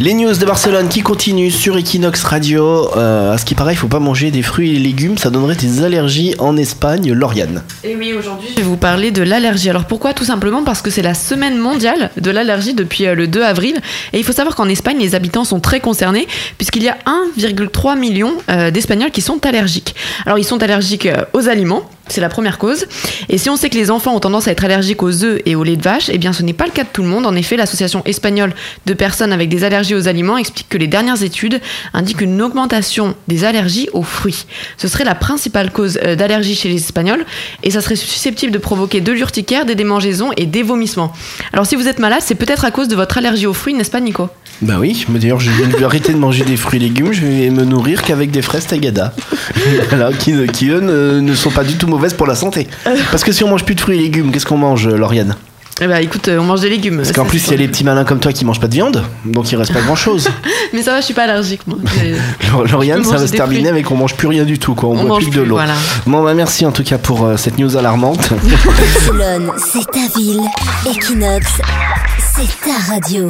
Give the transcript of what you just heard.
Les news de Barcelone qui continuent sur Equinox Radio. Euh, à ce qui paraît, il faut pas manger des fruits et légumes, ça donnerait des allergies en Espagne. Lauriane. Et oui, aujourd'hui, je vais vous parler de l'allergie. Alors pourquoi? Tout simplement parce que c'est la semaine mondiale de l'allergie depuis euh, le 2 avril. Et il faut savoir qu'en Espagne, les habitants sont très concernés puisqu'il y a 1,3 million euh, d'Espagnols qui sont allergiques. Alors ils sont allergiques aux aliments c'est la première cause. Et si on sait que les enfants ont tendance à être allergiques aux œufs et au lait de vache, eh bien ce n'est pas le cas de tout le monde. En effet, l'association espagnole de personnes avec des allergies aux aliments explique que les dernières études indiquent une augmentation des allergies aux fruits. Ce serait la principale cause euh, d'allergie chez les Espagnols et ça serait susceptible de provoquer de l'urticaire, des démangeaisons et des vomissements. Alors si vous êtes malade, c'est peut-être à cause de votre allergie aux fruits, n'est-ce pas Nico? Bah oui, mais d'ailleurs je viens de arrêter de manger des fruits et légumes, je vais me nourrir qu'avec des fraises tagada. voilà, qui, qui eux ne, ne sont pas du tout mauvais mauvaise pour la santé. Parce que si on mange plus de fruits et légumes, qu'est-ce qu'on mange, Lauriane? Eh bah écoute, euh, on mange des légumes. Parce qu'en plus, il y a les petits malins comme toi qui mangent pas de viande, donc il reste pas grand chose. Mais ça va, je suis pas allergique moi. Lauriane, ça va se terminer avec on mange plus rien du tout, quoi. On, boit plus, de l'eau. Bon bah merci en tout cas pour euh, cette news alarmante. Barcelone, c'est ta ville. Equinox, c'est ta radio.